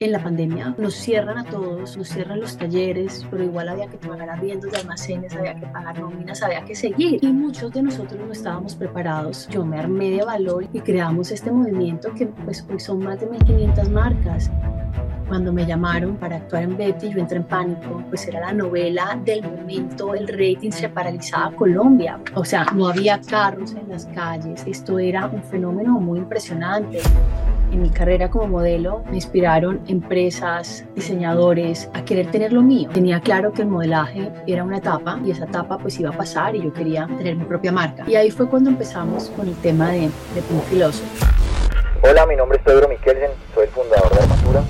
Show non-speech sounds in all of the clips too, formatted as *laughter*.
en la pandemia nos cierran a todos, nos cierran los talleres, pero igual había que pagar arriendos de almacenes, había que pagar nóminas, había que seguir. Y muchos de nosotros no estábamos preparados. Yo me armé de valor y creamos este movimiento que pues hoy son más de 1.500 marcas. Cuando me llamaron para actuar en Betty, yo entré en pánico, pues era la novela del momento, el rating se paralizaba Colombia, o sea, no había carros en las calles, esto era un fenómeno muy impresionante. En mi carrera como modelo me inspiraron empresas, diseñadores a querer tener lo mío. Tenía claro que el modelaje era una etapa y esa etapa pues iba a pasar y yo quería tener mi propia marca. Y ahí fue cuando empezamos con el tema de, de Pink Philosophy. Hola, mi nombre es Pedro Miquelsen, soy el fundador de Armatura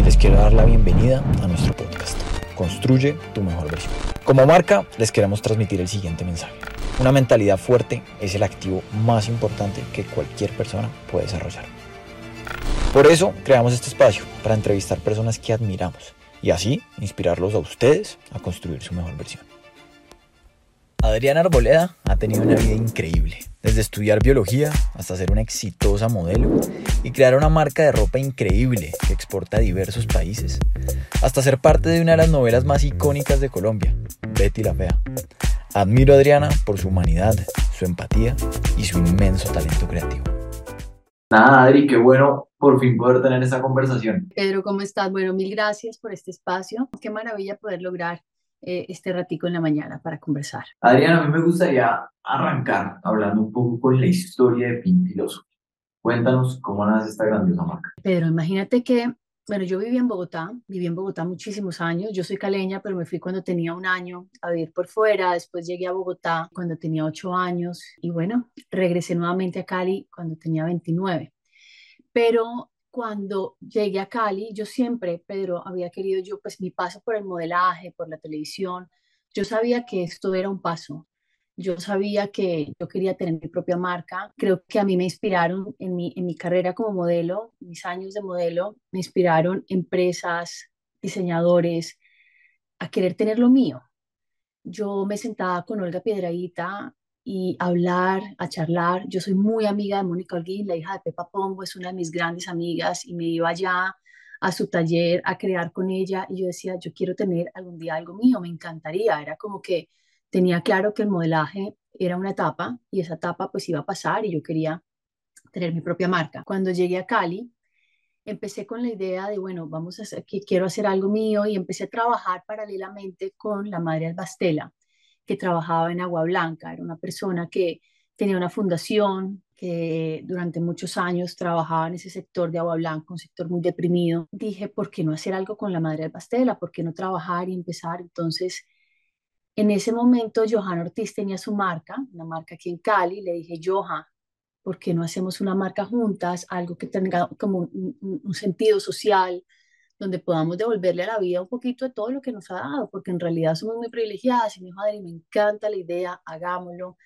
y les quiero dar la bienvenida a nuestro podcast. Construye tu mejor versión. Como marca, les queremos transmitir el siguiente mensaje. Una mentalidad fuerte es el activo más importante que cualquier persona puede desarrollar. Por eso creamos este espacio, para entrevistar personas que admiramos y así inspirarlos a ustedes a construir su mejor versión. Adriana Arboleda ha tenido una vida increíble, desde estudiar biología hasta ser una exitosa modelo y crear una marca de ropa increíble que exporta a diversos países, hasta ser parte de una de las novelas más icónicas de Colombia, Betty la Fea. Admiro a Adriana por su humanidad, su empatía y su inmenso talento creativo. Nada, Adri, qué bueno por fin poder tener esta conversación. Pedro, ¿cómo estás? Bueno, mil gracias por este espacio. Qué maravilla poder lograr eh, este ratico en la mañana para conversar. Adriana, a mí me gustaría arrancar hablando un poco con la historia de Pink Philosophy. Cuéntanos cómo nace esta grandiosa marca. Pedro, imagínate que, bueno, yo viví en Bogotá, viví en Bogotá muchísimos años. Yo soy caleña, pero me fui cuando tenía un año a vivir por fuera. Después llegué a Bogotá cuando tenía ocho años y bueno, regresé nuevamente a Cali cuando tenía 29 pero cuando llegué a Cali, yo siempre, Pedro, había querido yo, pues mi paso por el modelaje, por la televisión, yo sabía que esto era un paso. Yo sabía que yo quería tener mi propia marca. Creo que a mí me inspiraron en mi, en mi carrera como modelo, mis años de modelo, me inspiraron empresas, diseñadores, a querer tener lo mío. Yo me sentaba con Olga Piedradita y hablar, a charlar. Yo soy muy amiga de Mónica Holguín, la hija de Pepa Pombo, es una de mis grandes amigas y me iba allá a su taller a crear con ella y yo decía, yo quiero tener algún día algo mío, me encantaría. Era como que tenía claro que el modelaje era una etapa y esa etapa pues iba a pasar y yo quería tener mi propia marca. Cuando llegué a Cali, empecé con la idea de, bueno, vamos a hacer, que quiero hacer algo mío y empecé a trabajar paralelamente con la madre Albastela que trabajaba en Agua Blanca, era una persona que tenía una fundación que durante muchos años trabajaba en ese sector de Agua Blanca, un sector muy deprimido. Dije, ¿por qué no hacer algo con la madre del pastela? ¿Por qué no trabajar y empezar? Entonces, en ese momento, Johan Ortiz tenía su marca, una marca aquí en Cali. Le dije, Johan, ¿por qué no hacemos una marca juntas? Algo que tenga como un sentido social, donde podamos devolverle a la vida un poquito de todo lo que nos ha dado, porque en realidad somos muy privilegiadas y mi hijo me encanta la idea, hagámoslo.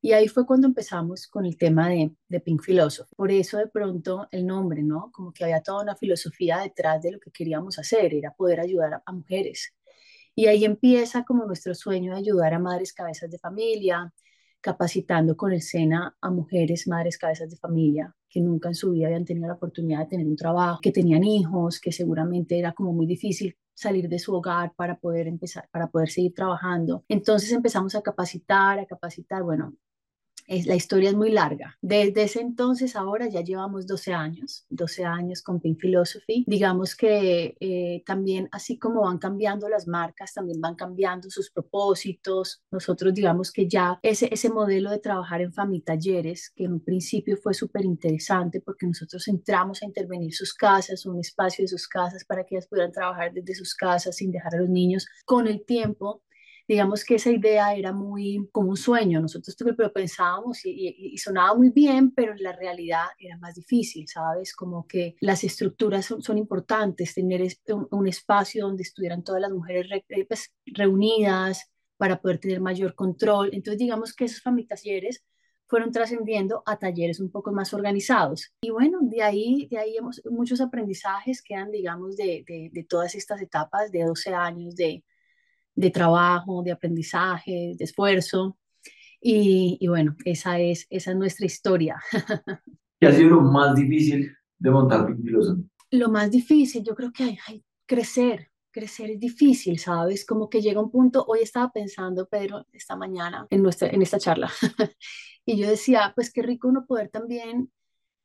Y ahí fue cuando empezamos con el tema de, de Pink Philosophy. Por eso de pronto el nombre, ¿no? Como que había toda una filosofía detrás de lo que queríamos hacer, era poder ayudar a, a mujeres. Y ahí empieza como nuestro sueño de ayudar a madres cabezas de familia, capacitando con el SENA a mujeres, madres cabezas de familia, que nunca en su vida habían tenido la oportunidad de tener un trabajo, que tenían hijos, que seguramente era como muy difícil salir de su hogar para poder empezar, para poder seguir trabajando. Entonces empezamos a capacitar, a capacitar, bueno, es, la historia es muy larga. Desde ese entonces, ahora ya llevamos 12 años, 12 años con Pink Philosophy. Digamos que eh, también, así como van cambiando las marcas, también van cambiando sus propósitos. Nosotros, digamos que ya ese, ese modelo de trabajar en Talleres, que en un principio fue súper interesante porque nosotros entramos a intervenir sus casas, un espacio de sus casas para que ellas pudieran trabajar desde sus casas sin dejar a los niños. Con el tiempo, digamos que esa idea era muy como un sueño, nosotros lo pensábamos y, sonaba muy bien, pero en la realidad era más difícil, ¿sabes? Como que las estructuras son, importantes, tener un, espacio donde estuvieran todas las mujeres eh, pues, reunidas para poder tener mayor control. Entonces, digamos que esos talleres fueron trascendiendo a talleres un poco más organizados. Y bueno, de ahí, de ahí hemos, muchos aprendizajes quedan, digamos, de, de, de todas estas etapas de 12 años de, de trabajo, de aprendizaje, de esfuerzo. Y, bueno, esa es, esa es nuestra historia. *laughs* ¿Qué ha sido lo más difícil de montar? Lo más difícil, yo creo que hay, hay crecer, crecer es difícil, ¿sabes? Como que llega un punto, hoy estaba pensando, Pedro, esta mañana en, nuestra, en esta charla, *laughs* y yo decía, pues qué rico uno poder también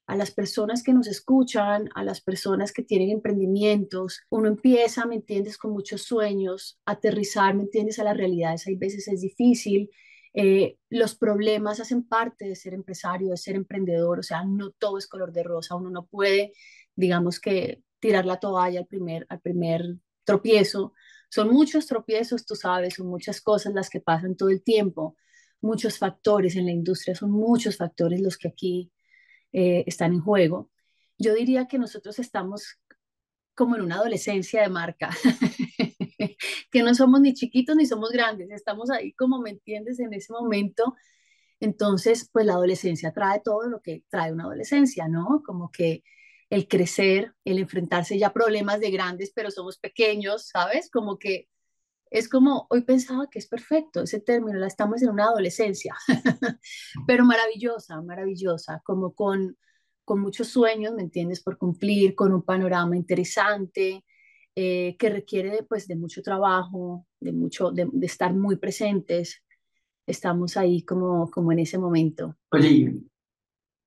a las personas que nos escuchan, a las personas que tienen emprendimientos, uno empieza, ¿me entiendes?, con muchos sueños, aterrizar, ¿me entiendes?, a las realidades, hay veces es difícil, eh, los problemas hacen parte de ser empresario, de ser emprendedor, o sea, no todo es color de rosa, uno no puede, digamos que, tirar la toalla al primer, al primer tropiezo. Son muchos tropiezos, tú sabes, son muchas cosas las que pasan todo el tiempo, muchos factores en la industria, son muchos factores los que aquí eh, están en juego. Yo diría que nosotros estamos como en una adolescencia de marca, *laughs* que no somos ni chiquitos ni somos grandes, estamos ahí como, ¿me entiendes?, en ese momento. Entonces, pues la adolescencia trae todo lo que trae una adolescencia, ¿no? Como que el crecer, el enfrentarse ya a problemas de grandes, pero somos pequeños, ¿sabes? Como que es como, hoy pensaba que es perfecto ese término, la estamos en una adolescencia, *laughs* pero maravillosa, maravillosa, como con, con muchos sueños, ¿me entiendes? Por cumplir, con un panorama interesante, eh, que requiere pues de mucho trabajo, de, mucho, de, estar muy presentes. Estamos ahí como, como en ese momento. Oye,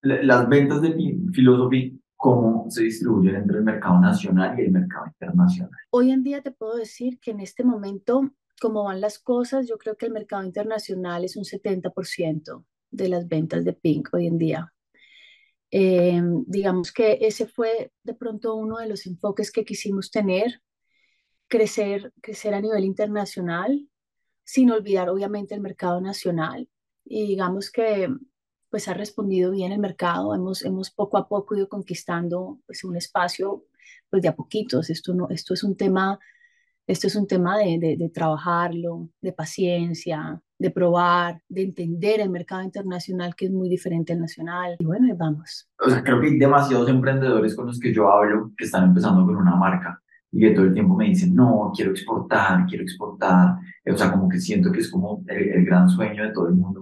las ventas de Philosophy cómo se distribuyen entre el mercado nacional y el mercado internacional. Hoy en día te puedo decir que en este momento, como van las cosas, yo creo que el mercado internacional es un 70% de las ventas de Pink hoy en día. Eh, digamos que ese fue de pronto uno de los enfoques que quisimos tener, crecer, crecer a nivel internacional, sin olvidar obviamente el mercado nacional. Y digamos que pues ha respondido bien el mercado, hemos, hemos poco a poco ido conquistando pues, un espacio pues de a poquitos, esto, no, esto es un tema, esto es un tema de, de, trabajarlo, de paciencia, de probar, de entender el mercado internacional que es muy diferente al nacional y bueno, vamos. O sea, creo que hay demasiados emprendedores con los que yo hablo que están empezando con una marca y que todo el tiempo me dicen, no, quiero exportar, quiero exportar. O sea, como que siento que es como el gran sueño de todo el mundo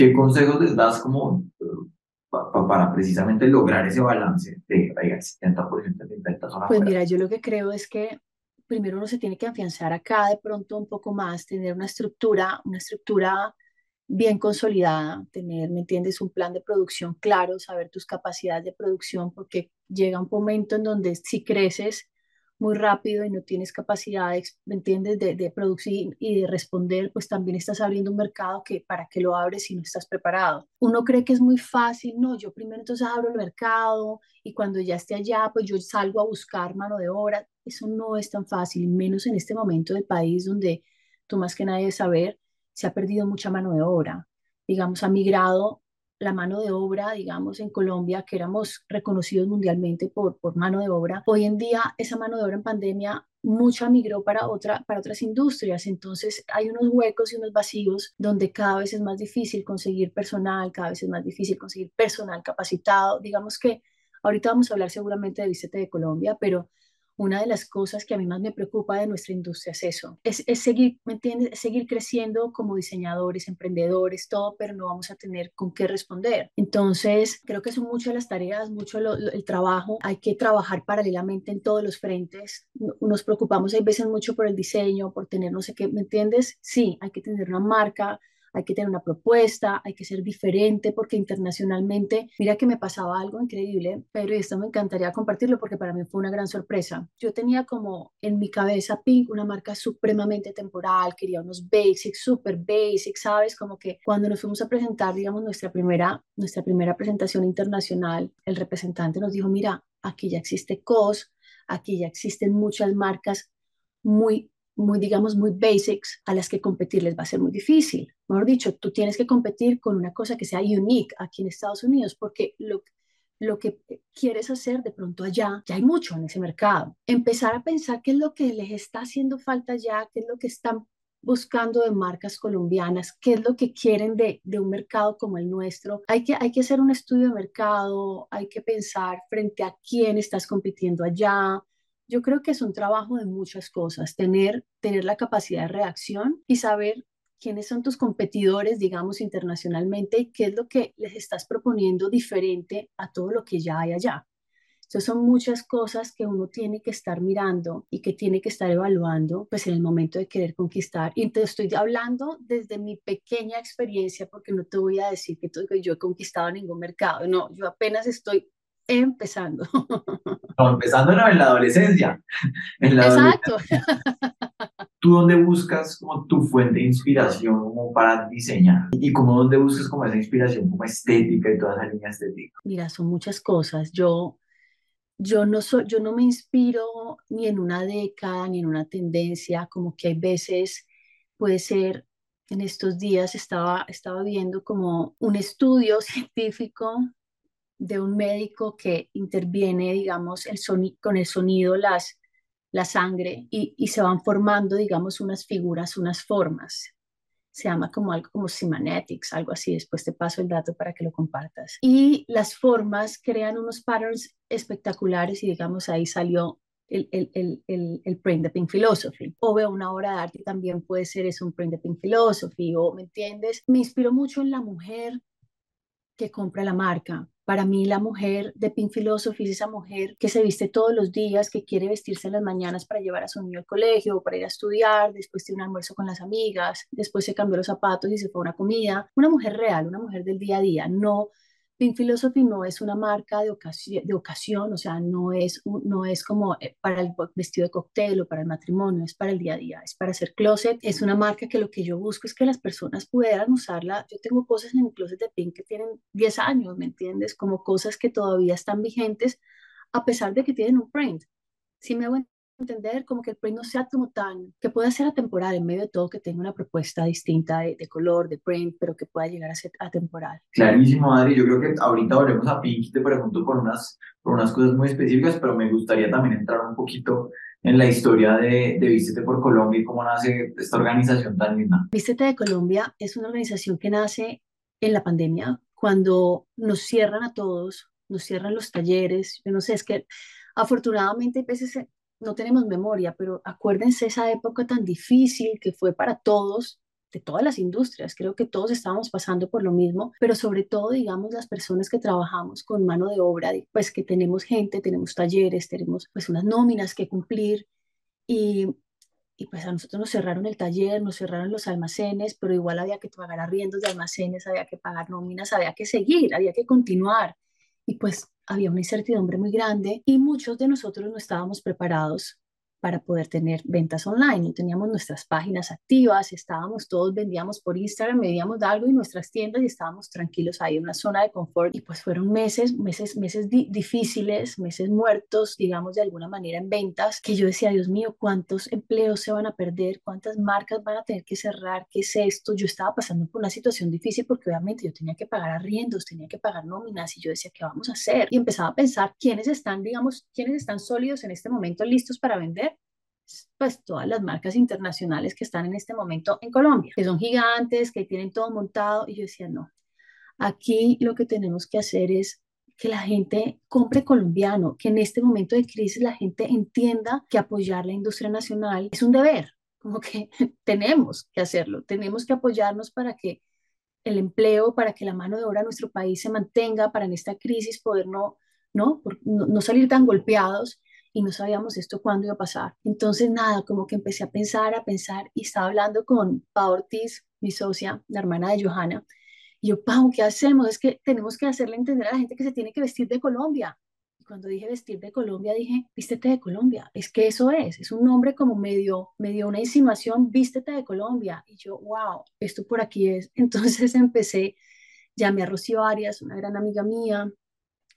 ¿Qué consejos les das como para precisamente lograr ese balance de 70% de ventas Pues mira, yo lo que creo es que primero uno se tiene que afianzar acá de pronto un poco más, tener una estructura, una estructura bien consolidada, tener, ¿me entiendes?, un plan de producción claro, saber tus capacidades de producción, porque llega un momento en donde si creces, muy rápido y no tienes capacidad, ¿me entiendes?, de, de, producir y de responder, pues también estás abriendo un mercado que para qué lo abres si no estás preparado. Uno cree que es muy fácil, no, yo primero entonces abro el mercado y cuando ya esté allá, pues yo salgo a buscar mano de obra. Eso no es tan fácil, menos en este momento del país donde tú más que nadie saber, se ha perdido mucha mano de obra. Digamos, ha migrado la mano de obra, digamos, en Colombia, que éramos reconocidos mundialmente por, por mano de obra, hoy en día esa mano de obra en pandemia mucha migró para, otra, para otras industrias. Entonces hay unos huecos y unos vacíos donde cada vez es más difícil conseguir personal, cada vez es más difícil conseguir personal capacitado. Digamos que ahorita vamos a hablar seguramente de Vicente de Colombia, pero una de las cosas que a mí más me preocupa de nuestra industria es eso, es, seguir, ¿me entiendes? seguir creciendo como diseñadores, emprendedores, todo, pero no vamos a tener con qué responder. Entonces, creo que son muchas las tareas, mucho el trabajo, hay que trabajar paralelamente en todos los frentes. Nos preocupamos hay veces mucho por el diseño, por tener no sé qué, ¿me entiendes? Sí, hay que tener una marca, hay que tener una propuesta, hay que ser diferente porque internacionalmente, mira que me pasaba algo increíble, pero esto me encantaría compartirlo porque para mí fue una gran sorpresa. Yo tenía como en mi cabeza Pink una marca supremamente temporal, quería unos basics, super basics, ¿sabes? Como que cuando nos fuimos a presentar, digamos, nuestra primera, nuestra primera presentación internacional, el representante nos dijo, mira, aquí ya existe COS, aquí ya existen muchas marcas muy muy, digamos, muy basics a las que competir les va a ser muy difícil. Mejor dicho, tú tienes que competir con una cosa que sea unique aquí en Estados Unidos, porque lo, lo que quieres hacer de pronto allá, ya hay mucho en ese mercado. Empezar a pensar qué es lo que les está haciendo falta allá, qué es lo que están buscando de marcas colombianas, qué es lo que quieren de, de, un mercado como el nuestro. Hay que, hay que hacer un estudio de mercado, hay que pensar frente a quién estás compitiendo allá, yo creo que es un trabajo de muchas cosas, tener, tener la capacidad de reacción y saber quiénes son tus competidores, digamos, internacionalmente y qué es lo que les estás proponiendo diferente a todo lo que ya hay allá. Entonces son muchas cosas que uno tiene que estar mirando y que tiene que estar evaluando pues en el momento de querer conquistar. Y te estoy hablando desde mi pequeña experiencia porque no te voy a decir que, yo he conquistado ningún mercado. No, yo apenas estoy empezando. *laughs* No, empezando en la adolescencia. *laughs* En la Exacto. ¿Tú dónde buscas como tu fuente de inspiración como para diseñar? ¿Y cómo dónde buscas como esa inspiración como estética y toda esa línea estética? Mira, son muchas cosas. Yo, yo, no soy, yo no me inspiro ni en una década ni en una tendencia, como que hay veces puede ser, en estos días estaba, estaba viendo como un estudio *laughs* científico de un médico que interviene, digamos, el con el sonido, las, la sangre, y, y, se van formando, digamos, unas figuras, unas formas. Se llama como algo como Simanetics, algo así. Después te paso el dato para que lo compartas. Y las formas crean unos patterns espectaculares y, digamos, ahí salió el, el, el, el, el print de Pink Philosophy. O veo una obra de arte también puede ser eso, un print de Pink Philosophy, o, ¿me entiendes? Me inspiro mucho en la mujer que compra la marca, para mí la mujer de Pink Philosophy es esa mujer que se viste todos los días, que quiere vestirse en las mañanas para llevar a su niño al colegio o para ir a estudiar, después tiene un almuerzo con las amigas, después se cambió los zapatos y se fue a una comida. Una mujer real, una mujer del día a día, no Pink Philosophy no es una marca de ocasión, de ocasión o sea, no es, no es como eh, para el vestido de cóctel o para el matrimonio, es para el día a día, es para hacer closet. Es una marca que lo que yo busco es que las personas puedan usarla. Yo tengo cosas en mi closet de Pink que tienen 10 años, ¿me entiendes? Como cosas que todavía están vigentes a pesar de que tienen un print. Si me hago entender como que el print no sea como tan, que pueda ser atemporal en medio de todo, que tenga una propuesta distinta de, color, de print, pero que pueda llegar a ser atemporal. Clarísimo, Adri. Yo creo que ahorita volvemos a Pink y te pregunto por unas, por unas cosas muy específicas, pero me gustaría también entrar un poquito en la historia de, de Vístete por Colombia y cómo nace esta organización tan linda. Vístete de Colombia es una organización que nace en la pandemia, cuando nos cierran a todos, nos cierran los talleres, yo no sé, es que afortunadamente hay veces no tenemos memoria, pero acuérdense esa época tan difícil que fue para todos, de todas las industrias. Creo que todos estábamos pasando por lo mismo, pero sobre todo, digamos, las personas que trabajamos con mano de obra, pues que tenemos gente, tenemos talleres, tenemos pues unas nóminas que cumplir y, y pues a nosotros nos cerraron el taller, nos cerraron los almacenes, pero igual había que pagar arriendos de almacenes, había que pagar nóminas, había que seguir, había que continuar. Y pues había una incertidumbre muy grande y muchos de nosotros no estábamos preparados para poder tener ventas online. No teníamos nuestras páginas activas, estábamos todos, vendíamos por Instagram, vendíamos algo y nuestras tiendas y estábamos tranquilos ahí en una zona de confort. Y pues fueron meses, meses, meses difíciles, meses muertos, digamos, de alguna manera en ventas, que yo decía, Dios mío, ¿cuántos empleos se van a perder? ¿Cuántas marcas van a tener que cerrar? ¿Qué es esto? Yo estaba pasando por una situación difícil porque obviamente yo tenía que pagar arriendos, tenía que pagar nóminas y yo decía, ¿qué vamos a hacer? Y empezaba a pensar quiénes están, digamos, quiénes están sólidos en este momento, listos para vender pues todas las marcas internacionales que están en este momento en Colombia, que son gigantes, que tienen todo montado. Y yo decía, no, aquí lo que tenemos que hacer es que la gente compre colombiano, que en este momento de crisis la gente entienda que apoyar la industria nacional es un deber, como que *laughs* tenemos que hacerlo, tenemos que apoyarnos para que el empleo, para que la mano de obra en nuestro país se mantenga, para en esta crisis poder no, no, no salir tan golpeados y no sabíamos esto cuándo iba a pasar. Entonces, nada, como que empecé a pensar, a pensar y estaba hablando con Pau Ortiz, mi socia, la hermana de Johanna. Y yo, Pau, ¿qué hacemos? Es que tenemos que hacerle entender a la gente que se tiene que vestir de Colombia. Y cuando dije vestir de Colombia, dije, vístete de Colombia. Es que eso es, es un nombre como medio, medio una insinuación, vístete de Colombia. Y yo, wow, esto por aquí es. *laughs* Entonces empecé, llamé a Rocío Arias, una gran amiga mía,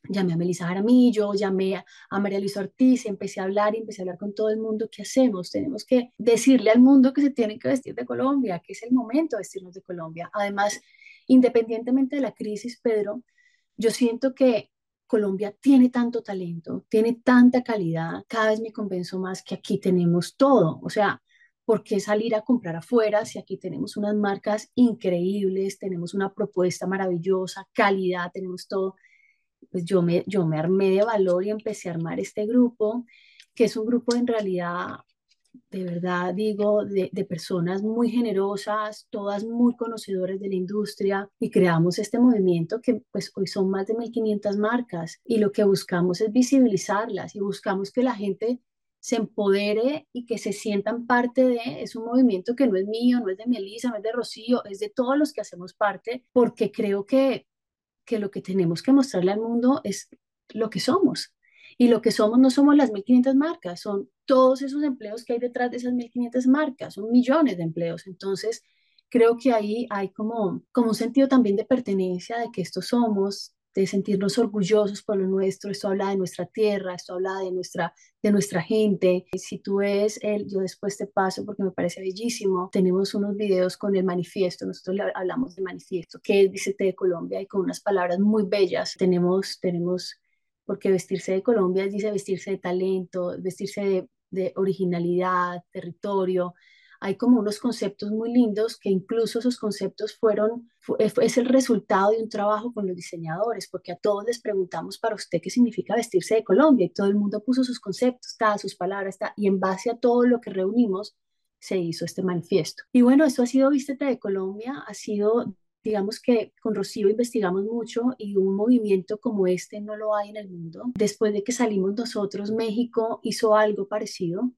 llamé a Melissa Jaramillo, llamé a María Luisa Ortiz, empecé a hablar y empecé a hablar con todo el mundo, ¿qué hacemos? Tenemos que decirle al mundo que se tienen que vestir de Colombia, que es el momento de vestirnos de Colombia. Además, independientemente de la crisis, Pedro, yo siento que Colombia tiene tanto talento, tiene tanta calidad, cada vez me convenzo más que aquí tenemos todo, o sea, ¿por qué salir a comprar afuera si aquí tenemos unas marcas increíbles, tenemos una propuesta maravillosa, calidad, tenemos todo? Pues yo me, yo me armé de valor y empecé a armar este grupo, que es un grupo en realidad de verdad digo, de, personas muy generosas, todas muy conocedoras de la industria y creamos este movimiento que pues hoy son más de 1.500 marcas y lo que buscamos es visibilizarlas y buscamos que la gente se empodere y que se sientan parte de, es un movimiento que no es mío, no es de Melissa, no es de Rocío, es de todos los que hacemos parte, porque creo que, que lo que tenemos que mostrarle al mundo es lo que somos. Y lo que somos no somos las 1.500 marcas, son todos esos empleos que hay detrás de esas 1.500 marcas, son millones de empleos. Entonces, creo que ahí hay como, como un sentido también de pertenencia, de que esto somos, de sentirnos orgullosos por lo nuestro, esto habla de nuestra tierra, esto habla de nuestra, de nuestra gente. Si tú ves el, yo después te paso porque me parece bellísimo, tenemos unos videos con el manifiesto, nosotros hablamos de manifiesto, que Vístete de Colombia y con unas palabras muy bellas. Tenemos, tenemos porque vestirse de Colombia dice vestirse de talento, vestirse de, originalidad, territorio. Hay como unos conceptos muy lindos que incluso esos conceptos fueron, es el resultado de un trabajo con los diseñadores, porque a todos les preguntamos para usted qué significa vestirse de Colombia y todo el mundo puso sus conceptos, cada sus palabras, y en base a todo lo que reunimos se hizo este manifiesto. Y bueno, esto ha sido Vístete de Colombia, ha sido digamos que con Rocío investigamos mucho y un movimiento como este no lo hay en el mundo. Después de que salimos nosotros, México hizo algo parecido.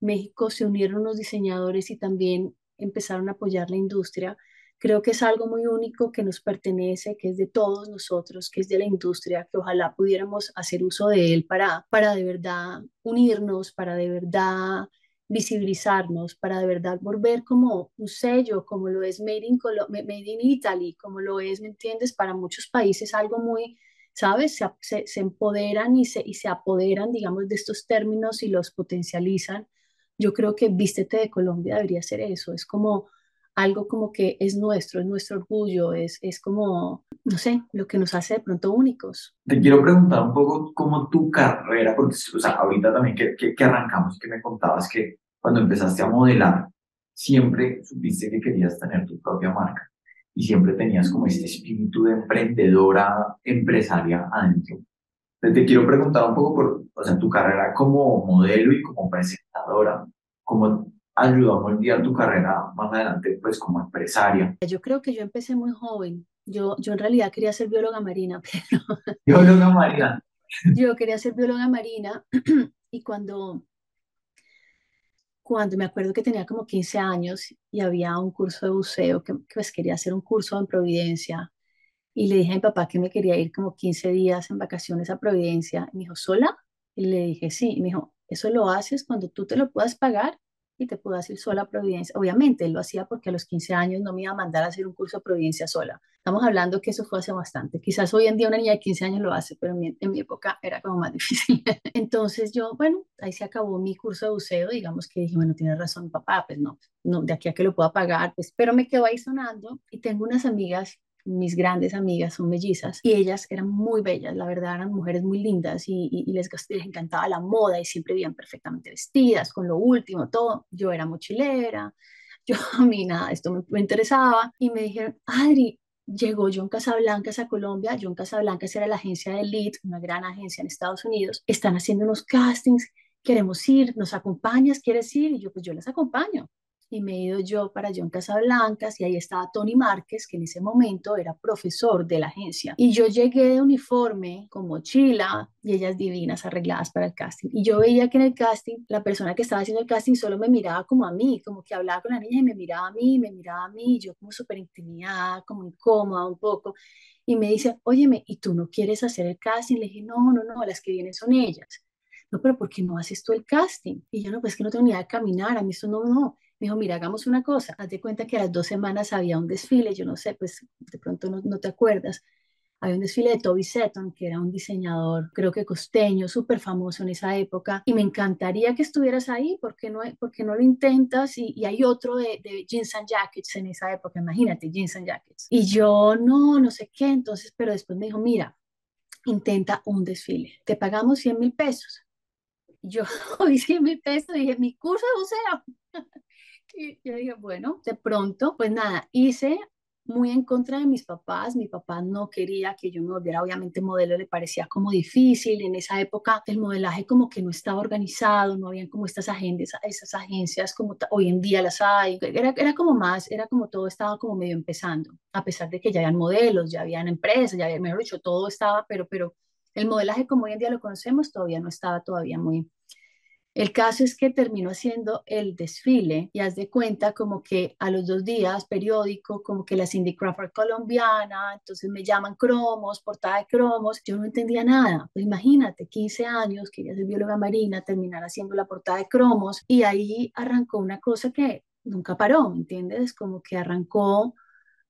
México se unieron los diseñadores y también empezaron a apoyar la industria. Creo que es algo muy único que nos pertenece, que es de todos nosotros, que es de la industria, que ojalá pudiéramos hacer uso de él para, para de verdad unirnos, para de verdad visibilizarnos para de verdad volver como un sello, como lo es Made in, Made in Italy, como lo es, ¿me entiendes? Para muchos países algo muy, ¿sabes? Se, se, empoderan y se, y se apoderan, digamos, de estos términos y los potencializan. Yo creo que Vístete de Colombia debería ser eso, es como algo como que es nuestro, es nuestro orgullo, es, es como, no sé, lo que nos hace de pronto únicos. Te quiero preguntar un poco cómo tu carrera, porque o sea, ahorita también que, que, que arrancamos, que me contabas que cuando empezaste a modelar, siempre supiste que querías tener tu propia marca y siempre tenías como este espíritu de emprendedora, empresaria adentro. Te quiero preguntar un poco por, o sea, tu carrera como modelo y como presentadora, ¿cómo ayudó a moldear tu carrera más adelante, pues como empresaria? Yo creo que yo empecé muy joven. Yo, yo en realidad quería ser bióloga marina, *laughs* pero... Bióloga marina. Yo quería ser bióloga marina *clears throat* y cuando cuando me acuerdo que tenía como 15 años y había un curso de buceo, que, pues quería hacer un curso en Providencia, y le dije a mi papá que me quería ir como 15 días en vacaciones a Providencia, y me dijo, ¿sola? Y le dije, sí, y me dijo, eso lo haces cuando tú te lo puedas pagar y te puedas ir sola a Providencia. Obviamente, él lo hacía porque a los 15 años no me iba a mandar a hacer un curso de Providencia sola. Estamos hablando que eso fue hace bastante. Quizás hoy en día una niña de 15 años lo hace, pero en mi, en mi época era como más *laughs* difícil. Entonces yo, bueno, ahí se acabó mi curso de buceo, digamos que dije, bueno, tiene razón papá, pues no, no, de aquí a que lo pueda pagar, pues, pero me quedo ahí sonando y tengo unas amigas mis grandes amigas son mellizas y ellas eran muy bellas, la verdad eran mujeres muy lindas y, les, les, encantaba la moda y siempre vivían perfectamente vestidas, con lo último, todo. Yo era mochilera, *laughs* yo a mí nada, esto me, me interesaba y me dijeron, Adri, llegó John Casablancas a Colombia, John Casablancas era la agencia de Elite, una gran agencia en Estados Unidos, están haciendo unos castings, queremos ir, nos acompañas, ¿quieres ir? Y yo, pues yo les acompaño y me he ido yo para John Casablancas y ahí estaba Tony Márquez, que en ese momento era profesor de la agencia. Y yo llegué de uniforme con mochila y ellas divinas arregladas para el casting. Y yo veía que en el casting la persona que estaba haciendo el casting solo me miraba como a mí, como que hablaba con la niña y me miraba a mí, me miraba a mí, yo como súper intimidada, como incómoda un poco. Y me dice, óyeme, ¿y tú no quieres hacer el casting? Le dije, no, no, no, las que vienen son ellas. No, pero ¿por qué no haces tú el casting? Y yo, no, pues que no tengo ni idea de caminar, a mí esto no, no. Me dijo, mira, hagamos una cosa, haz de cuenta que a las dos semanas había un desfile, yo no sé, pues de pronto no, no te acuerdas, había un desfile de Toby Seton, que era un diseñador, creo que costeño, súper famoso en esa época, y me encantaría que estuvieras ahí, ¿por qué no, porque no lo intentas? Y, y, hay otro de, de jeans and jackets en esa época, imagínate, jeans and jackets. Y yo, no, no sé qué, entonces, pero después me dijo, mira, intenta un desfile, te pagamos 100 mil pesos. Yo oí 100 mil pesos y *laughs* dije, mi curso de buceo. Y yo dije, bueno, de pronto, pues nada, hice, muy en contra de mis papás. Mi papá no quería que yo me volviera, obviamente, modelo, le parecía como difícil. En esa época el modelaje como que no estaba organizado, no habían como estas agencias, esas agencias como hoy en día las hay. Era, era como más, era como todo estaba como medio empezando, a pesar de que ya habían modelos, ya habían empresas, ya había, mejor dicho, todo estaba, pero, pero el modelaje como hoy en día lo conocemos todavía no estaba todavía muy, el caso es que terminó haciendo el desfile y haz de cuenta como que a los dos días, periódico, como que la Cindy Crawford colombiana, entonces me llaman cromos, portada de cromos, yo no entendía nada. Pues imagínate, 15 años, quería ser bióloga marina, terminar haciendo la portada de cromos y ahí arrancó una cosa que nunca paró, ¿me entiendes? Como que arrancó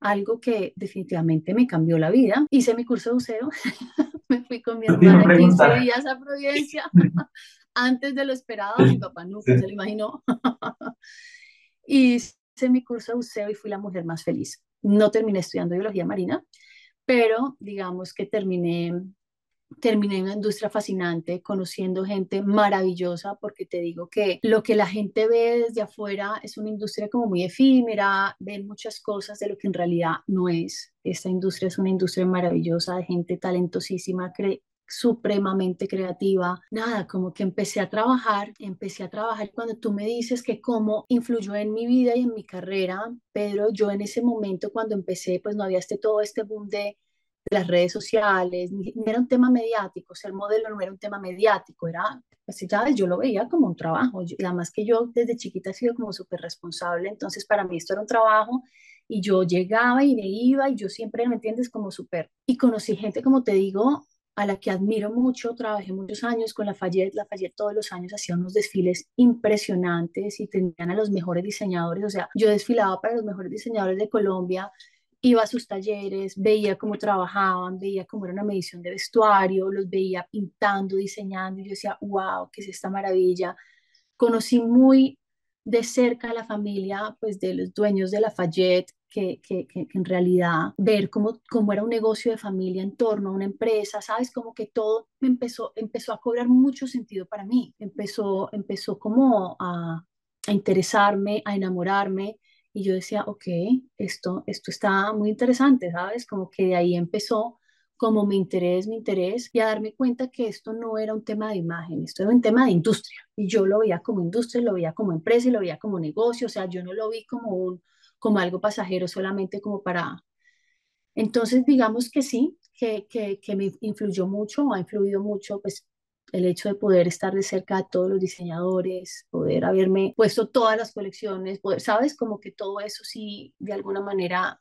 algo que definitivamente me cambió la vida. Hice mi curso de buceo, *laughs* me fui con mi hermana 15 días a Providencia *laughs* antes de lo esperado, mi papá nunca se lo imaginó. *laughs* y hice mi curso de buceo y fui la mujer más feliz. No terminé estudiando biología marina, pero digamos que terminé terminé en una industria fascinante, conociendo gente maravillosa, porque te digo que lo que la gente ve desde afuera es una industria como muy efímera, ven muchas cosas de lo que en realidad no es. Esta industria es una industria maravillosa de gente talentosísima, supremamente creativa. Nada, como que empecé a trabajar, empecé a trabajar cuando tú me dices que cómo influyó en mi vida y en mi carrera, Pedro, yo en ese momento cuando empecé, pues no había este todo este boom de, las redes sociales, ni, era un tema mediático, ser modelo no era un tema mediático, era, pues sabes, yo lo veía como un trabajo, y además que yo desde chiquita he sido como súper responsable, entonces para mí esto era un trabajo y yo llegaba y me iba y yo siempre, ¿me entiendes? Como súper. Y conocí gente, como te digo, a la que admiro mucho, trabajé muchos años con la Fayette, la Fayette todos los años hacía unos desfiles impresionantes y tenían a los mejores diseñadores, o sea, yo desfilaba para los mejores diseñadores de Colombia, iba a sus talleres, veía cómo trabajaban, veía cómo era una medición de vestuario, los veía pintando, diseñando, y yo decía, wow, qué es esta maravilla. Conocí muy de cerca a la familia, pues de los dueños de la Fayette, que, que, que, en realidad ver cómo, cómo era un negocio de familia en torno a una empresa, ¿sabes? Como que todo me empezó, empezó a cobrar mucho sentido para mí, empezó, empezó como a, a interesarme, a enamorarme, y yo decía, ok, esto, esto está muy interesante, ¿sabes? Como que de ahí empezó como mi interés, mi interés, y a darme cuenta que esto no era un tema de imagen, esto era un tema de industria. Y yo lo veía como industria, lo veía como empresa y lo veía como negocio, o sea, yo no lo vi como un, como algo pasajero solamente como para... Entonces, digamos que sí, que, que, que me influyó mucho, ha influido mucho, pues el hecho de poder estar de cerca de todos los diseñadores, poder haberme puesto todas las colecciones, poder, sabes, como que todo eso sí de alguna manera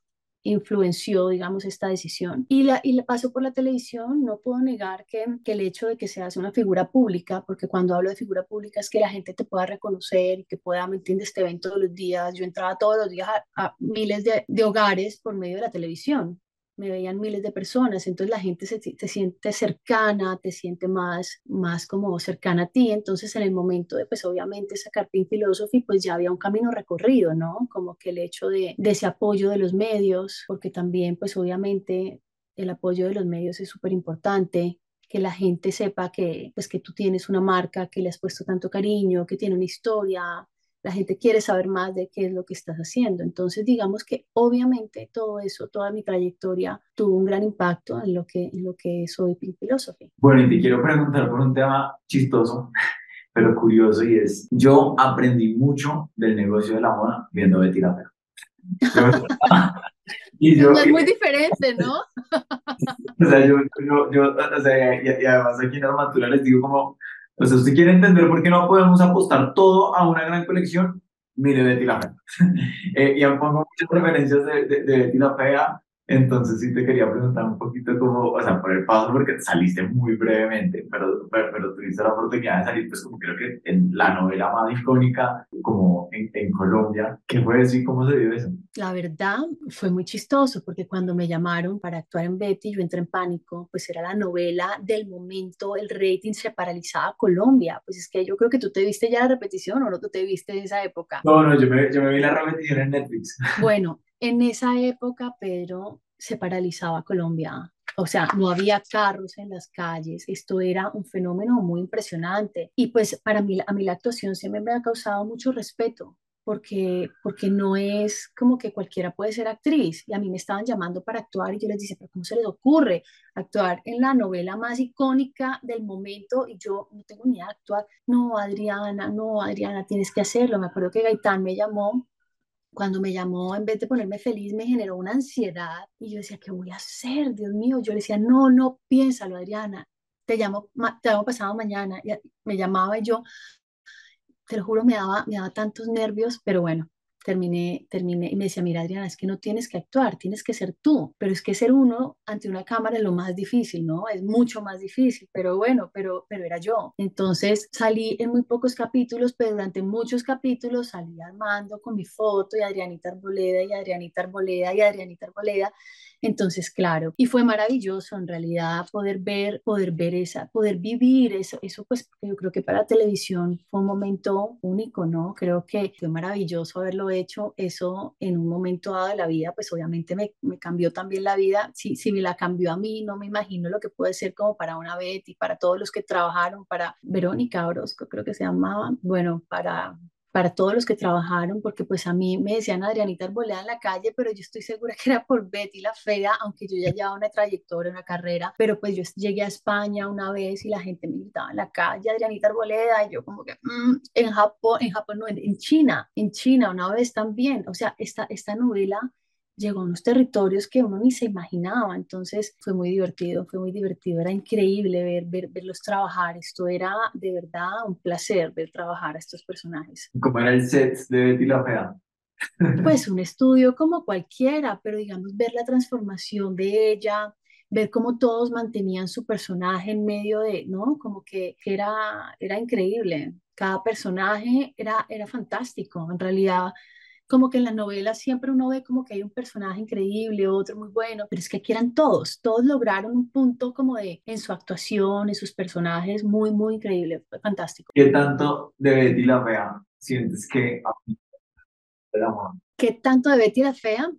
influenció, digamos, esta decisión. Y la, y la paso por la televisión, no puedo negar que, que, el hecho de que seas una figura pública, porque cuando hablo de figura pública es que la gente te pueda reconocer y que pueda, ¿me entiendes?, te ven todos los días. Yo entraba todos los días a, miles de, de hogares por medio de la televisión me veían miles de personas, entonces la gente se, te siente cercana, te siente más, más como cercana a ti, entonces en el momento de, pues obviamente sacar Pink Philosophy, pues ya había un camino recorrido, ¿no? Como que el hecho de, de ese apoyo de los medios, porque también, pues obviamente el apoyo de los medios es súper importante, que la gente sepa que, pues, que tú tienes una marca, que le has puesto tanto cariño, que tiene una historia, la gente quiere saber más de qué es lo que estás haciendo. Entonces, digamos que obviamente todo eso, toda mi trayectoria tuvo un gran impacto en lo que, en lo que soy Pink Philosophy. Bueno, y te quiero preguntar por un tema chistoso, *laughs* pero curioso, y es, yo aprendí mucho del negocio de la moda viendo Betty la Fea. *laughs* y yo, no es muy diferente, ¿no? *laughs* o sea, yo, yo, yo o sea, y, y, además aquí en Armatura les digo como, pues usted quiere entender por qué no podemos apostar todo a una gran colección, mire Betty la Fea. *laughs* eh, y pongo muchas referencias de, de, de Betty la Fea entonces sí te quería preguntar un poquito cómo, o sea, por el paso, porque saliste muy brevemente, pero, pero, tuviste la oportunidad de salir, pues como creo que en la novela más icónica, como en, en Colombia. ¿Qué fue eso y cómo se dio eso? La verdad fue muy chistoso, porque cuando me llamaron para actuar en Betty, yo entré en pánico, pues era la novela del momento, el rating se paralizaba Colombia, pues es que yo creo que tú te viste ya la repetición o no tú te viste en esa época. No, no, yo me, yo me vi la repetición en Netflix. Bueno, en esa época, Pedro, se paralizaba Colombia. O sea, no había carros en las calles. Esto era un fenómeno muy impresionante. Y pues para mí, a mí la actuación siempre me ha causado mucho respeto porque, porque no es como que cualquiera puede ser actriz. Y a mí me estaban llamando para actuar y yo les dije, pero ¿cómo se les ocurre actuar en la novela más icónica del momento? Y yo no tengo ni idea de actuar. No, Adriana, no, Adriana, tienes que hacerlo. Me acuerdo que Gaitán me llamó cuando me llamó, en vez de ponerme feliz, me generó una ansiedad y yo decía, ¿qué voy a hacer? Dios mío, yo le decía, no, no, piénsalo, Adriana, te llamo, te llamo pasado mañana. Me llamaba y yo, te lo juro, me daba, me daba tantos nervios, pero bueno, terminé, terminé y me decía, mira Adriana, es que no tienes que actuar, tienes que ser tú, pero es que ser uno ante una cámara es lo más difícil, ¿no? Es mucho más difícil, pero bueno, pero, pero era yo. Entonces salí en muy pocos capítulos, pero durante muchos capítulos salí armando con mi foto y Adrianita Arboleda y Adrianita Arboleda y Adrianita Arboleda entonces, claro, y fue maravilloso en realidad poder ver, poder ver esa, poder vivir eso, eso pues yo creo que para televisión fue un momento único, ¿no? Creo que fue maravilloso haberlo hecho, eso en un momento dado de la vida, pues obviamente me, me cambió también la vida, si, si me la cambió a mí, no me imagino lo que puede ser como para una Betty, para todos los que trabajaron, para Verónica Orozco, creo que se llamaba, bueno, para para todos los que trabajaron, porque pues a mí me decían Adrianita Arboleda en la calle, pero yo estoy segura que era por Betty la Fea, aunque yo ya llevaba una trayectoria, una carrera, pero pues yo llegué a España una vez y la gente me gritaba en la calle Adrianita Arboleda y yo como que mm", en Japón, en Japón no, en China, en China una vez también, o sea, esta, esta novela llegó a unos territorios que uno ni se imaginaba, entonces fue muy divertido, fue muy divertido, era increíble ver, ver, verlos trabajar, esto era de verdad un placer ver trabajar a estos personajes. ¿Cómo era el set de Betty la Fea? *laughs* Pues un estudio como cualquiera, pero digamos ver la transformación de ella, ver cómo todos mantenían su personaje en medio de, ¿no? Como que era, era increíble. Cada personaje era, era fantástico. En realidad, como que en las novelas siempre uno ve como que hay un personaje increíble, otro muy bueno, pero es que aquí eran todos, todos lograron un punto como de en su actuación, en sus personajes, muy, muy increíble, fue fantástico. ¿Qué tanto de Betty la Fea sientes que ¿Qué tanto de Betty la Fea?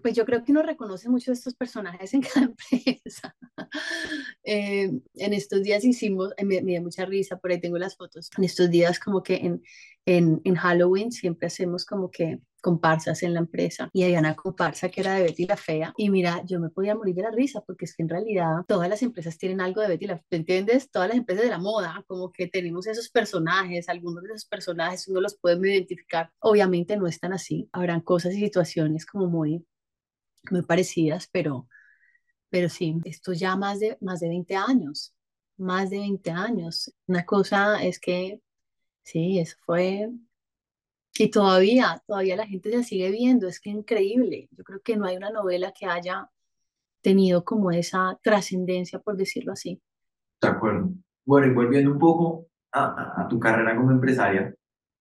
Pues yo creo que uno reconoce mucho de estos personajes en cada *laughs* empresa. Eh, en estos días hicimos, me, me dio mucha risa, por ahí tengo las fotos, en estos días como que en, en, en, Halloween siempre hacemos como que comparsas en la empresa y había una comparsa que era de Betty la Fea y mira, yo me podía morir de la risa porque es que en realidad todas las empresas tienen algo de Betty la Fea, ¿entiendes? Todas las empresas de la moda, como que tenemos esos personajes, algunos de esos personajes uno los puede identificar, obviamente no están así, habrán cosas y situaciones como muy, muy parecidas, pero, pero sí, esto ya más de, más de 20 años, más de 20 años. Una cosa es que Sí, eso fue. Y todavía, todavía la gente se sigue viendo, es que increíble. Yo creo que no hay una novela que haya tenido como esa trascendencia, por decirlo así. De acuerdo. Bueno, y volviendo un poco a, a, tu carrera como empresaria,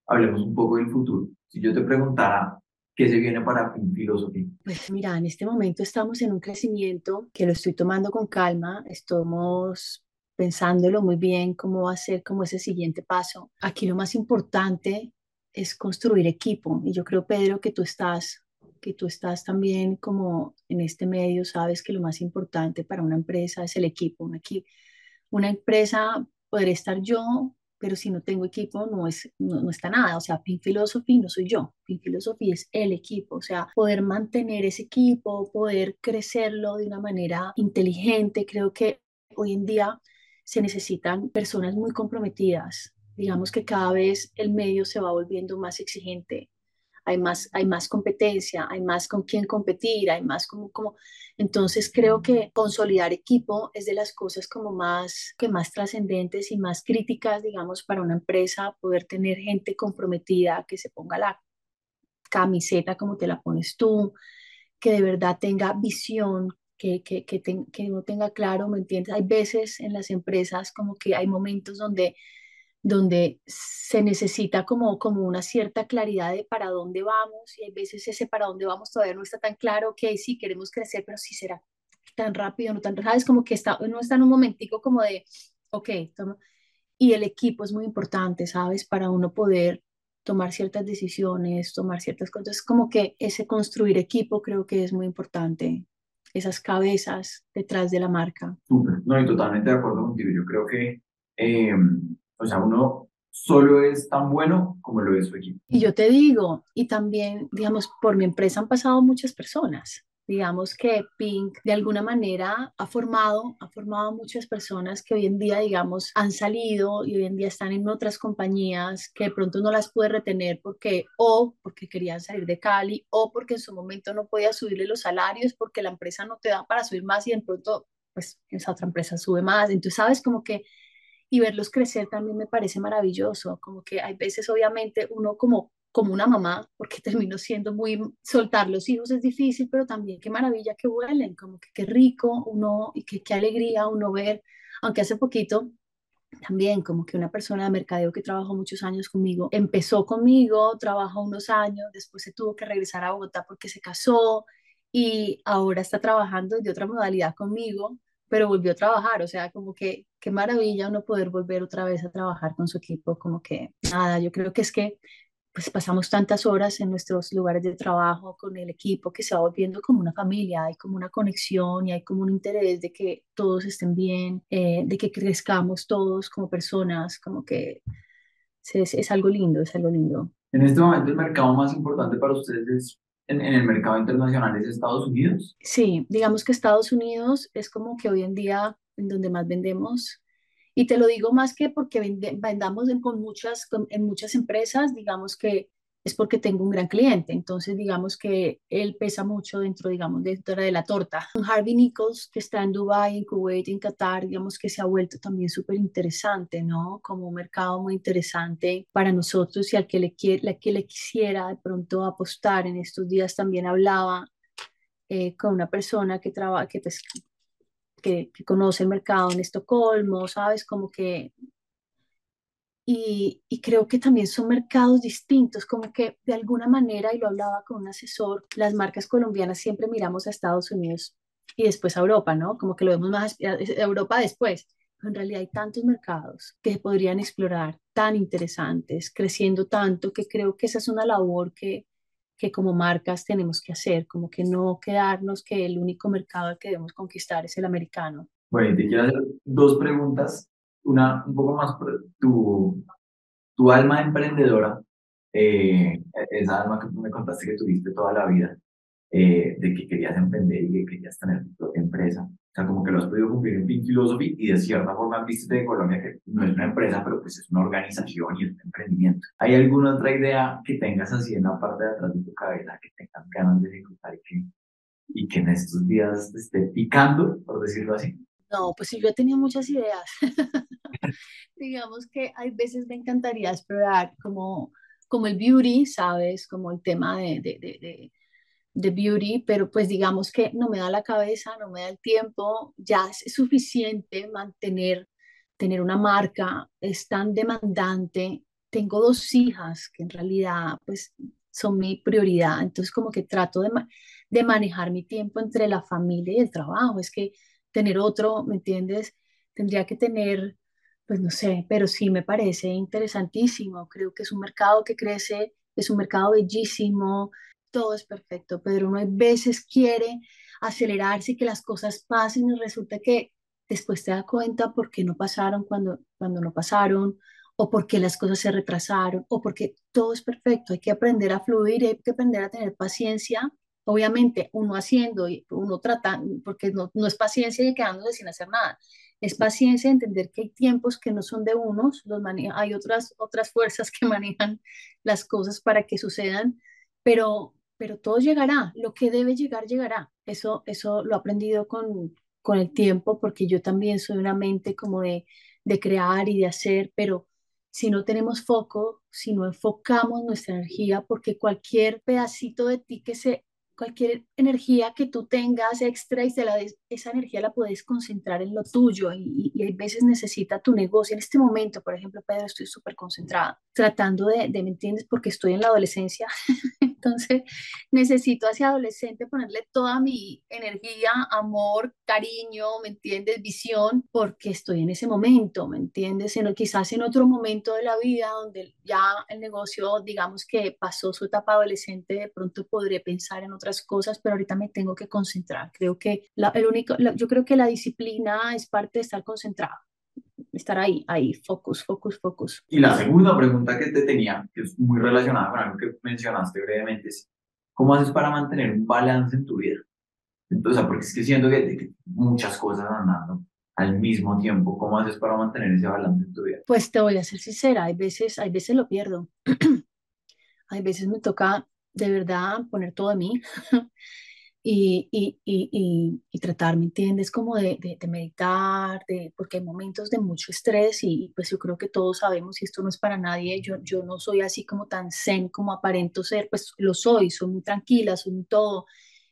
hablemos un poco del futuro. Si yo te preguntara qué se viene para Philosophy. Pues mira, en este momento estamos en un crecimiento que lo estoy tomando con calma. Estamos pensándolo muy bien, cómo va a ser como ese siguiente paso. Aquí lo más importante es construir equipo y yo creo, Pedro, que tú estás que tú estás también como en este medio, sabes que lo más importante para una empresa es el equipo. Una, una empresa podré estar yo, pero si no tengo equipo no, es, no, está nada. O sea, Pin Philosophy no soy yo, Pin Philosophy es el equipo. O sea, poder mantener ese equipo, poder crecerlo de una manera inteligente, creo que hoy en día se necesitan personas muy comprometidas. Digamos que cada vez el medio se va volviendo más exigente, hay más, hay más competencia, hay más con quién competir, hay más como, como... Entonces creo que consolidar equipo es de las cosas como más, que más trascendentes y más críticas, digamos, para una empresa, poder tener gente comprometida, que se ponga la camiseta como te la pones tú, que de verdad tenga visión, que, que, que, que no tenga claro, ¿me entiendes? Hay veces en las empresas como que hay momentos donde, donde se necesita como, como una cierta claridad de para dónde vamos y hay veces ese para dónde vamos todavía no está tan claro, que sí queremos crecer, pero sí será tan rápido, no tan rápido, es como que está, uno está en un momentico como de, ok, y el equipo es muy importante, ¿sabes? Para uno poder tomar ciertas decisiones, tomar ciertas cosas, como que ese construir equipo creo que es muy importante esas cabezas detrás de la marca. No, y totalmente de acuerdo contigo. Yo creo que, eh, o sea, uno solo es tan bueno como lo es su equipo. Y yo te digo, y también, digamos, por mi empresa han pasado muchas personas. Digamos que Pink de alguna manera ha formado, ha formado muchas personas que hoy en día, digamos, han salido y hoy en día están en otras compañías que de pronto no las pude retener porque o porque querían salir de Cali o porque en su momento no podía subirle los salarios porque la empresa no te da para subir más y de pronto pues esa otra empresa sube más. Entonces, sabes, como que y verlos crecer también me parece maravilloso, como que hay veces obviamente uno como como una mamá, porque termino siendo muy, soltar los hijos es difícil, pero también qué maravilla que vuelen, como que qué rico uno y qué, qué alegría uno ver, aunque hace poquito también como que una persona de mercadeo que trabajó muchos años conmigo, empezó conmigo, trabajó unos años, después se tuvo que regresar a Bogotá porque se casó y ahora está trabajando de otra modalidad conmigo, pero volvió a trabajar, o sea, como que qué maravilla uno poder volver otra vez a trabajar con su equipo, como que nada, yo creo que es que pues pasamos tantas horas en nuestros lugares de trabajo con el equipo que se va volviendo como una familia, hay como una conexión y hay como un interés de que todos estén bien, eh, de que crezcamos todos como personas, como que es, es, algo lindo, es algo lindo. En este momento el mercado más importante para ustedes es, en, el mercado internacional es Estados Unidos. Sí, digamos que Estados Unidos es como que hoy en día en donde más vendemos y te lo digo más que porque vendamos en, con muchas, en muchas empresas, digamos que es porque tengo un gran cliente. Entonces, digamos que él pesa mucho dentro, digamos, dentro de la torta. Harvey Nichols, que está en Dubai, en Kuwait, en Qatar, digamos que se ha vuelto también súper interesante, ¿no? Como un mercado muy interesante para nosotros y al que le, quiere, que le quisiera de pronto apostar. En estos días también hablaba eh, con una persona que trabaja, que pues, que, conoce el mercado en Estocolmo, ¿sabes? Como que... Y, y, creo que también son mercados distintos, como que de alguna manera, y lo hablaba con un asesor, las marcas colombianas siempre miramos a Estados Unidos y después a Europa, ¿no? Como que lo vemos más a Europa después. En realidad hay tantos mercados que se podrían explorar, tan interesantes, creciendo tanto, que creo que esa es una labor que, que como marcas tenemos que hacer, como que no quedarnos que el único mercado que debemos conquistar es el americano. Bueno, te quiero hacer dos preguntas, una un poco más tu, tu alma emprendedora, eh, esa alma que tú me contaste que tuviste toda la vida, eh, de que querías emprender y que querías tener tu propia empresa. O sea, como que lo has podido cumplir en Pink Philosophy y de cierta forma viste de Colombia que no es una empresa, pero pues es una organización y es un emprendimiento. ¿Hay alguna otra idea que tengas así en la parte de atrás de tu cabeza que tengas ganas de ejecutar y que, y que en estos días esté picando, por decirlo así? No, pues sí, yo tenido muchas ideas. *laughs* *laughs* Digamos que hay veces me encantaría explorar como, como el beauty, ¿sabes? Como el tema de, de, de de beauty, pero pues digamos que no me da la cabeza, no me da el tiempo, ya es suficiente mantener, tener una marca, es tan demandante. Tengo dos hijas que en realidad pues son mi prioridad, entonces como que trato de, de manejar mi tiempo entre la familia y el trabajo, es que tener otro, ¿me entiendes? Tendría que tener, pues no sé, pero sí me parece interesantísimo, creo que es un mercado que crece, es un mercado bellísimo, todo es perfecto, pero uno a veces quiere acelerarse y que las cosas pasen y resulta que después te das cuenta por qué no pasaron cuando, cuando no pasaron, o por qué las cosas se retrasaron, o porque todo es perfecto. Hay que aprender a fluir, hay que aprender a tener paciencia. Obviamente, uno haciendo y uno tratando, porque no, no es paciencia y quedándose sin hacer nada. Es paciencia entender que hay tiempos que no son de unos, los hay otras, otras fuerzas que *laughs* manejan las cosas para que sucedan, pero pero todo llegará, lo que debe llegar, llegará. Eso, eso lo he aprendido con, con el tiempo, porque yo también soy una mente como de, de crear y de hacer, pero si no tenemos foco, si no enfocamos nuestra energía, porque cualquier pedacito de ti que se cualquier energía que tú tengas extra y se la esa energía la puedes concentrar en lo tuyo y, y, hay veces necesita tu negocio. En este momento, por ejemplo, Pedro, estoy súper concentrada, tratando de, de, ¿me entiendes? Porque estoy en la adolescencia, *laughs* entonces necesito hacia adolescente ponerle toda mi energía, amor, cariño, ¿me entiendes? Visión, porque estoy en ese momento, ¿me entiendes? En, quizás en otro momento de la vida donde ya el negocio, digamos que pasó su etapa adolescente, de pronto podré pensar en otras cosas, pero ahorita me tengo que concentrar. Creo que la, el único, yo creo que la disciplina es parte de estar concentrado. Estar ahí, ahí, focus, focus, focus. Y la segunda pregunta que te tenía, que es muy relacionada con algo que mencionaste brevemente, es, ¿cómo haces para mantener un balance en tu vida? Entonces, porque es que siento que, que muchas cosas andando al mismo tiempo, ¿cómo haces para mantener ese balance en tu vida? Pues te voy a ser sincera, hay veces, hay veces lo pierdo. *clears throat* hay veces me toca de verdad poner todo de mí *laughs* y, y, y, y, tratar, ¿me entiendes? Como de, de, meditar, de, porque hay momentos de mucho estrés y pues yo creo que todos sabemos y esto no es para nadie, yo, yo no soy así como tan zen como aparento ser, pues lo soy, soy muy tranquila, soy todo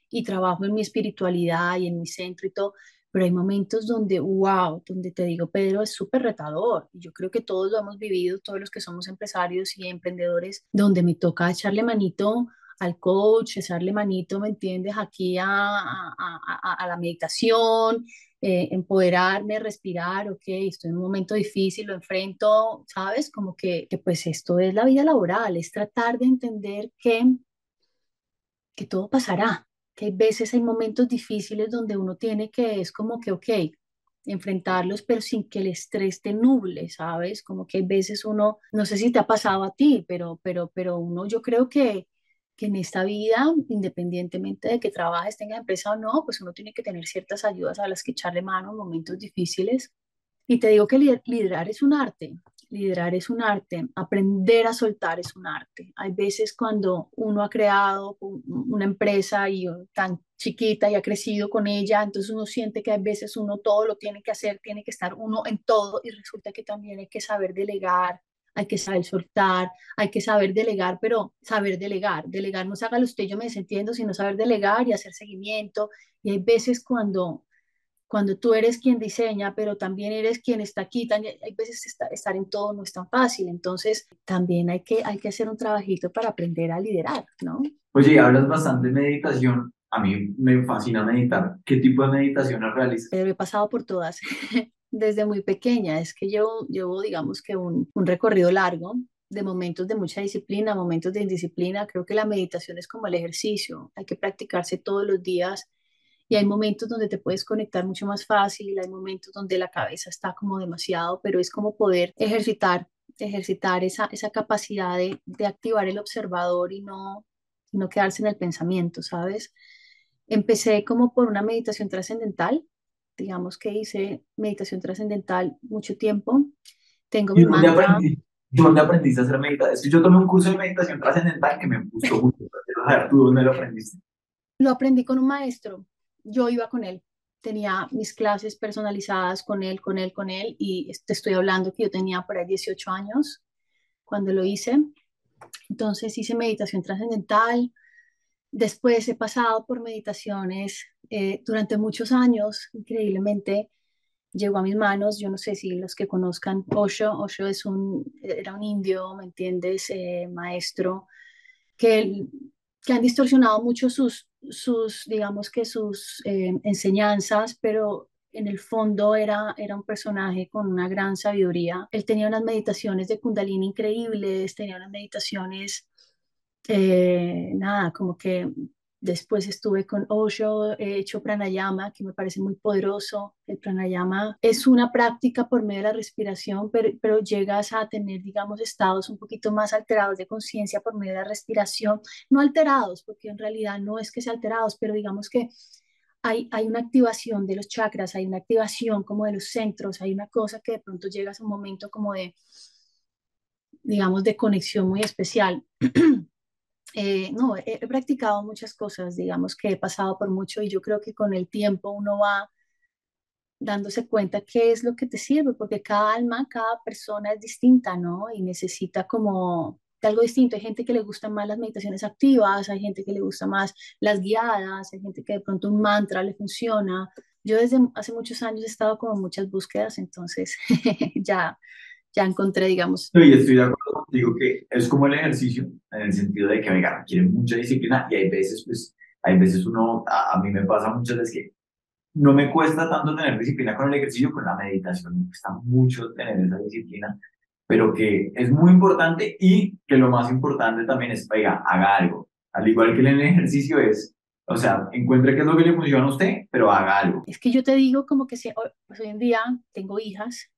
y trabajo en mi espiritualidad y en mi centro y todo, pero hay momentos donde, wow, donde te digo, Pedro, es súper retador. Yo creo que todos lo hemos vivido, todos los que somos empresarios y emprendedores, donde me toca echarle manito al coach, echarle manito, ¿me entiendes? Aquí a, a, a, a la meditación, eh, empoderarme, respirar, ok, estoy en un momento difícil, lo enfrento, ¿sabes? Como que, que pues esto es la vida laboral, es tratar de entender que, que todo pasará, que hay veces hay momentos difíciles donde uno tiene que, es como que, ok, enfrentarlos, pero sin que el estrés te nuble, ¿sabes? Como que hay veces uno, no sé si te ha pasado a ti, pero, pero, pero uno, yo creo que, que en esta vida, independientemente de que trabajes, tengas empresa o no, pues uno tiene que tener ciertas ayudas a las que echarle mano en momentos difíciles. Y te digo que liderar es un arte, liderar es un arte, aprender a soltar es un arte. Hay veces cuando uno ha creado una empresa y tan chiquita y ha crecido con ella, entonces uno siente que a veces uno todo lo tiene que hacer, tiene que estar uno en todo y resulta que también hay que saber delegar, hay que saber soltar, hay que saber delegar, pero saber delegar. Delegar no es hágalo usted, yo me desentiendo, sino saber delegar y hacer seguimiento. Y hay veces cuando cuando tú eres quien diseña, pero también eres quien está aquí, hay veces estar en todo no es tan fácil, entonces también hay que, hay que hacer un trabajito para aprender a liderar, ¿no? Oye, hablas bastante de meditación, a mí me fascina meditar, ¿qué tipo de meditaciones realizas? Pero he pasado por todas, *laughs* desde muy pequeña, es que yo llevo, digamos que un, un recorrido largo, de momentos de mucha disciplina, momentos de indisciplina. Creo que la meditación es como el ejercicio, hay que practicarse todos los días y hay momentos donde te puedes conectar mucho más fácil, hay momentos donde la cabeza está como demasiado, pero es como poder ejercitar, ejercitar esa, esa capacidad de, de activar el observador y no, no quedarse en el pensamiento, ¿sabes? Empecé como por una meditación trascendental, digamos que hice meditación trascendental mucho tiempo. Tengo mi dónde, aprendí, ¿Dónde aprendiste a hacer meditación? Yo tomé un curso de meditación trascendental que me gustó mucho. A ver, ¿tú dónde lo aprendiste? Lo aprendí con un maestro yo iba con él, tenía mis clases personalizadas con él, con él, con él, y te estoy hablando que yo tenía por ahí 18 años cuando lo hice. Entonces hice meditación trascendental. Después he pasado por meditaciones eh, durante muchos años, increíblemente llegó a mis manos, yo no sé si los que conozcan Osho, Osho es un, era un indio, ¿me entiendes? Eh, maestro, que, que han distorsionado mucho sus, sus, digamos que sus eh, enseñanzas, pero en el fondo era, era un personaje con una gran sabiduría. Él tenía unas meditaciones de kundalini increíbles, tenía unas meditaciones, eh, nada, como que Después estuve con Osho, he hecho pranayama, que me parece muy poderoso. El pranayama es una práctica por medio de la respiración, pero, pero llegas a tener, digamos, estados un poquito más alterados de conciencia por medio de la respiración. No alterados, porque en realidad no es que sea alterados, pero digamos que hay, hay una activación de los chakras, hay una activación como de los centros, hay una cosa que de pronto llegas a un momento como de, digamos, de conexión muy especial. *clears throat* Eh, no, he, practicado muchas cosas, digamos que he pasado por mucho y yo creo que con el tiempo uno va dándose cuenta qué es lo que te sirve, porque cada alma, cada persona es distinta, ¿no? Y necesita como algo distinto. Hay gente que le gusta más las meditaciones activas, hay gente que le gusta más las guiadas, hay gente que de pronto un mantra le funciona. Yo desde hace muchos años he estado como muchas búsquedas, entonces *laughs* ya ya encontré, digamos. Sí, estoy de acuerdo contigo que es como el ejercicio, en el sentido de que, oiga, requiere mucha disciplina y hay veces, pues, hay veces uno, a, mí me pasa muchas veces que no me cuesta tanto tener disciplina con el ejercicio, con la meditación, me cuesta mucho tener esa disciplina, pero que es muy importante y que lo más importante también es, oiga, haga algo. Al igual que en el ejercicio es, o sea, encuentre qué es lo que le funciona a usted, pero haga algo. Es que yo te digo como que si, pues hoy en día tengo hijas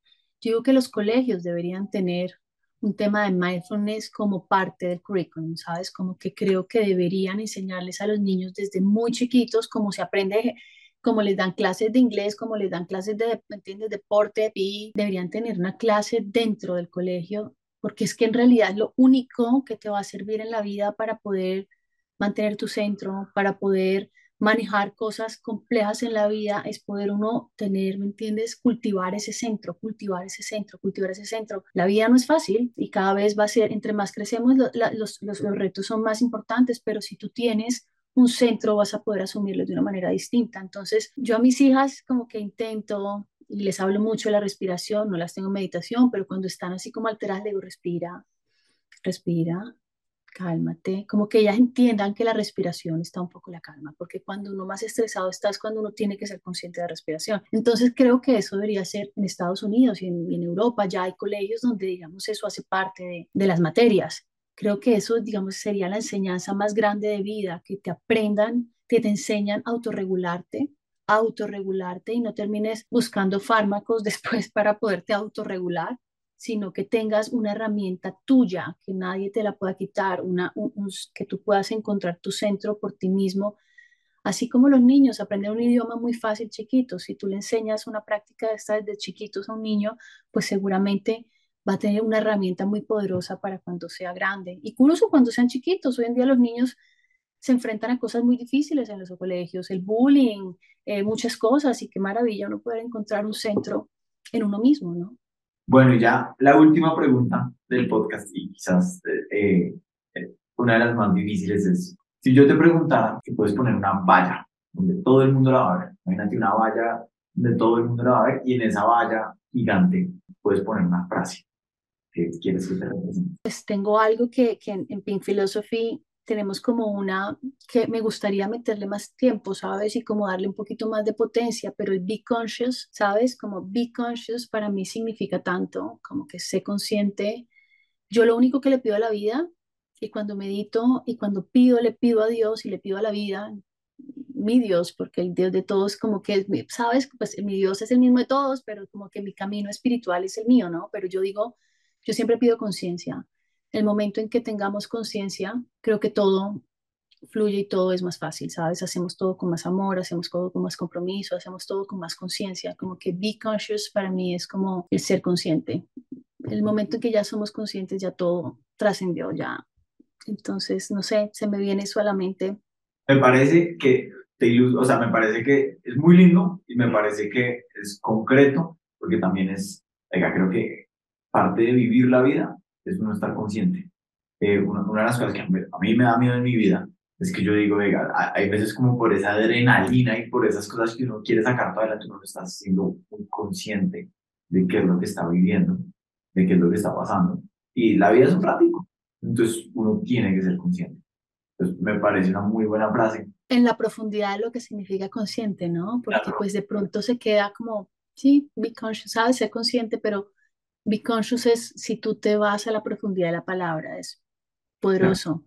Yo digo que los colegios deberían tener un tema de mindfulness como parte del currículum, ¿sabes? Como que creo que deberían enseñarles a los niños desde muy chiquitos cómo se aprende, cómo les dan clases de inglés, cómo les dan clases de, ¿entiendes? Deporte, y deberían tener una clase dentro del colegio, porque es que en realidad es lo único que te va a servir en la vida para poder mantener tu centro, para poder manejar cosas complejas en la vida es poder uno tener, ¿me entiendes? Cultivar ese centro, cultivar ese centro, cultivar ese centro. La vida no es fácil y cada vez va a ser, entre más crecemos, los, los, retos son más importantes, pero si tú tienes un centro vas a poder asumirlo de una manera distinta. Entonces, yo a mis hijas como que intento y les hablo mucho de la respiración, no las tengo en meditación, pero cuando están así como alteradas, les digo, respira, respira, cálmate, como que ellas entiendan que la respiración está un poco la calma, porque cuando uno más estresado está es cuando uno tiene que ser consciente de la respiración. Entonces creo que eso debería ser en Estados Unidos y en, Europa, ya hay colegios donde digamos eso hace parte de, de las materias. Creo que eso, digamos, sería la enseñanza más grande de vida, que te aprendan, que te enseñan a autorregularte, autorregularte y no termines buscando fármacos *laughs* después para poderte autorregular, sino que tengas una herramienta tuya, que nadie te la pueda quitar, una, que tú puedas encontrar tu centro por ti mismo. Así como los niños aprenden un idioma muy fácil chiquito, si tú le enseñas una práctica de esta desde chiquitos a un niño, pues seguramente va a tener una herramienta muy poderosa para cuando sea grande. Incluso cuando sean chiquitos, hoy en día los niños se enfrentan a cosas muy difíciles en los colegios, el bullying, eh, muchas cosas, y qué maravilla uno poder encontrar un centro en uno mismo, ¿no? Bueno, ya la última pregunta del podcast y quizás eh, eh, una de las más difíciles es, si yo te preguntara si puedes poner una valla donde todo el mundo la va a ver, imagínate una valla donde todo el mundo la va a ver y en esa valla gigante puedes poner una frase que quieres que te represente. Pues tengo algo que, que en Pink Philosophy tenemos como una que me gustaría meterle más tiempo, ¿sabes? Y como darle un poquito más de potencia, pero el be conscious, ¿sabes? Como be conscious para mí significa tanto, como que sé consciente. Yo lo único que le pido a la vida, y cuando medito y cuando pido, le pido a Dios y le pido a la vida, mi Dios, porque el Dios de todos como que, ¿sabes? Pues mi Dios es el mismo de todos, pero como que mi camino espiritual es el mío, ¿no? Pero yo digo, yo siempre pido conciencia el momento en que tengamos conciencia, creo que todo fluye y todo es más fácil, ¿sabes? Hacemos todo con más amor, hacemos todo con más compromiso, hacemos todo con más conciencia, como que be conscious para mí es como el ser consciente. El momento en que ya somos conscientes, ya todo trascendió, ya. Entonces, no sé, se me viene eso a la mente. Me parece que te o sea, me parece que es muy lindo y me parece que es concreto, porque también es, oiga, creo que parte de vivir la vida es uno estar consciente. Eh, una, de las cosas que a mí me da miedo en mi vida es que yo digo, venga, hay veces como por esa adrenalina y por esas cosas que uno quiere sacar para adelante, uno no está siendo muy consciente de qué es lo que está viviendo, de qué es lo que está pasando. Y la vida es un ratico, entonces uno tiene que ser consciente. Entonces me parece una muy buena frase. En la profundidad de lo que significa consciente, ¿no? Porque pues de pronto se queda como, sí, be conscious, sabes, ser consciente, pero Be conscious es si tú te vas a la profundidad de la palabra, es poderoso.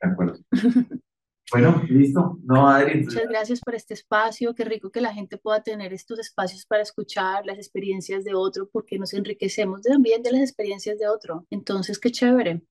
De acuerdo. *laughs* Bueno, listo. No, Adri. Muchas gracias por este espacio. Qué rico que la gente pueda tener estos espacios para escuchar las experiencias de otro, porque nos enriquecemos también de las experiencias de otro. Entonces, qué chévere.